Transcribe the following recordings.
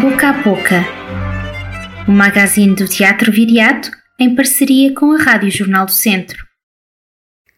Boca a Boca, o magazine do Teatro Viriato em parceria com a Rádio Jornal do Centro.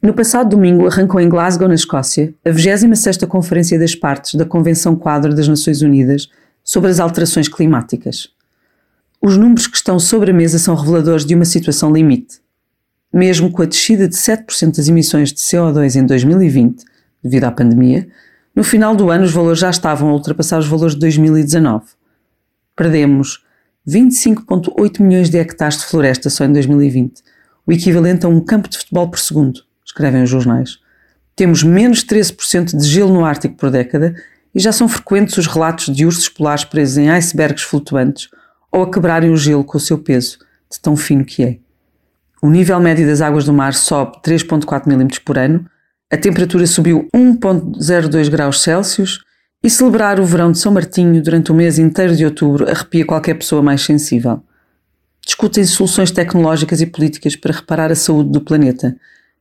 No passado domingo arrancou em Glasgow, na Escócia, a 26ª Conferência das Partes da Convenção Quadro das Nações Unidas sobre as alterações climáticas. Os números que estão sobre a mesa são reveladores de uma situação limite. Mesmo com a descida de 7% das emissões de CO2 em 2020, devido à pandemia, no final do ano os valores já estavam a ultrapassar os valores de 2019 perdemos 25,8 milhões de hectares de floresta só em 2020, o equivalente a um campo de futebol por segundo, escrevem os jornais. Temos menos 13% de gelo no Ártico por década e já são frequentes os relatos de ursos polares presos em icebergs flutuantes ou a quebrarem o gelo com o seu peso, de tão fino que é. O nível médio das águas do mar sobe 3,4 mm por ano, a temperatura subiu 1,02 graus Celsius e celebrar o verão de São Martinho durante o mês inteiro de outubro arrepia qualquer pessoa mais sensível. Discutem soluções tecnológicas e políticas para reparar a saúde do planeta,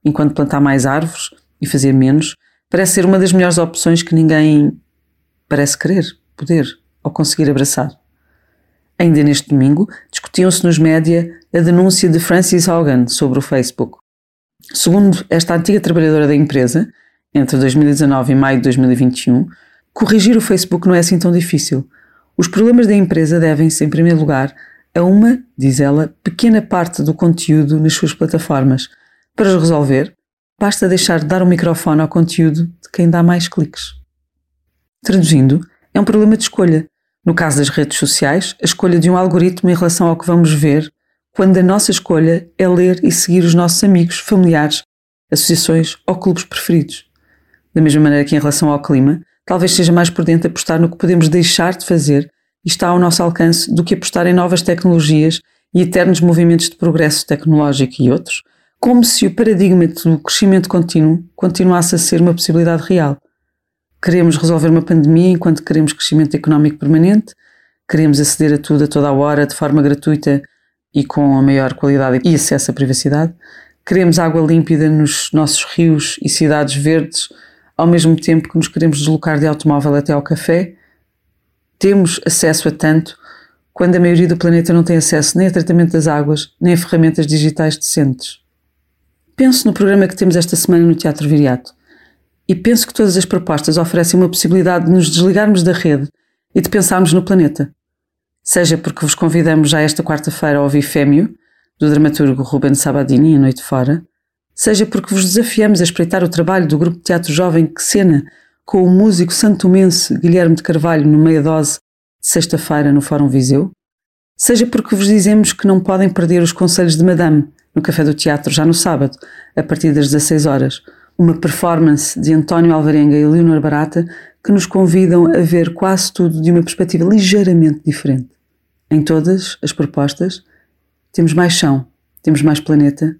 enquanto plantar mais árvores e fazer menos parece ser uma das melhores opções que ninguém parece querer, poder ou conseguir abraçar. Ainda neste domingo, discutiam-se nos média a denúncia de Francis Hogan sobre o Facebook. Segundo esta antiga trabalhadora da empresa, entre 2019 e maio de 2021, Corrigir o Facebook não é assim tão difícil. Os problemas da empresa devem-se, em primeiro lugar, a uma, diz ela, pequena parte do conteúdo nas suas plataformas. Para os resolver, basta deixar de dar o microfone ao conteúdo de quem dá mais cliques. Traduzindo, é um problema de escolha. No caso das redes sociais, a escolha de um algoritmo em relação ao que vamos ver, quando a nossa escolha é ler e seguir os nossos amigos, familiares, associações ou clubes preferidos. Da mesma maneira que em relação ao clima, talvez seja mais prudente apostar no que podemos deixar de fazer e está ao nosso alcance do que apostar em novas tecnologias e eternos movimentos de progresso tecnológico e outros, como se o paradigma do crescimento contínuo continuasse a ser uma possibilidade real. Queremos resolver uma pandemia enquanto queremos crescimento económico permanente, queremos aceder a tudo a toda a hora de forma gratuita e com a maior qualidade e acesso à privacidade, queremos água límpida nos nossos rios e cidades verdes ao mesmo tempo que nos queremos deslocar de automóvel até ao café, temos acesso a tanto quando a maioria do planeta não tem acesso nem a tratamento das águas, nem a ferramentas digitais decentes. Penso no programa que temos esta semana no Teatro Viriato e penso que todas as propostas oferecem uma possibilidade de nos desligarmos da rede e de pensarmos no planeta. Seja porque vos convidamos já esta quarta-feira a ouvir Fêmeo, do dramaturgo Ruben Sabadini, em Noite Fora, seja porque vos desafiamos a espreitar o trabalho do grupo de teatro jovem Que Cena com o músico santomense Guilherme de Carvalho no meia dose de sexta-feira no Fórum Viseu, seja porque vos dizemos que não podem perder os conselhos de Madame no Café do Teatro já no sábado, a partir das 16 horas, uma performance de António Alvarenga e Leonor Barata que nos convidam a ver quase tudo de uma perspectiva ligeiramente diferente. Em todas as propostas, temos mais chão, temos mais planeta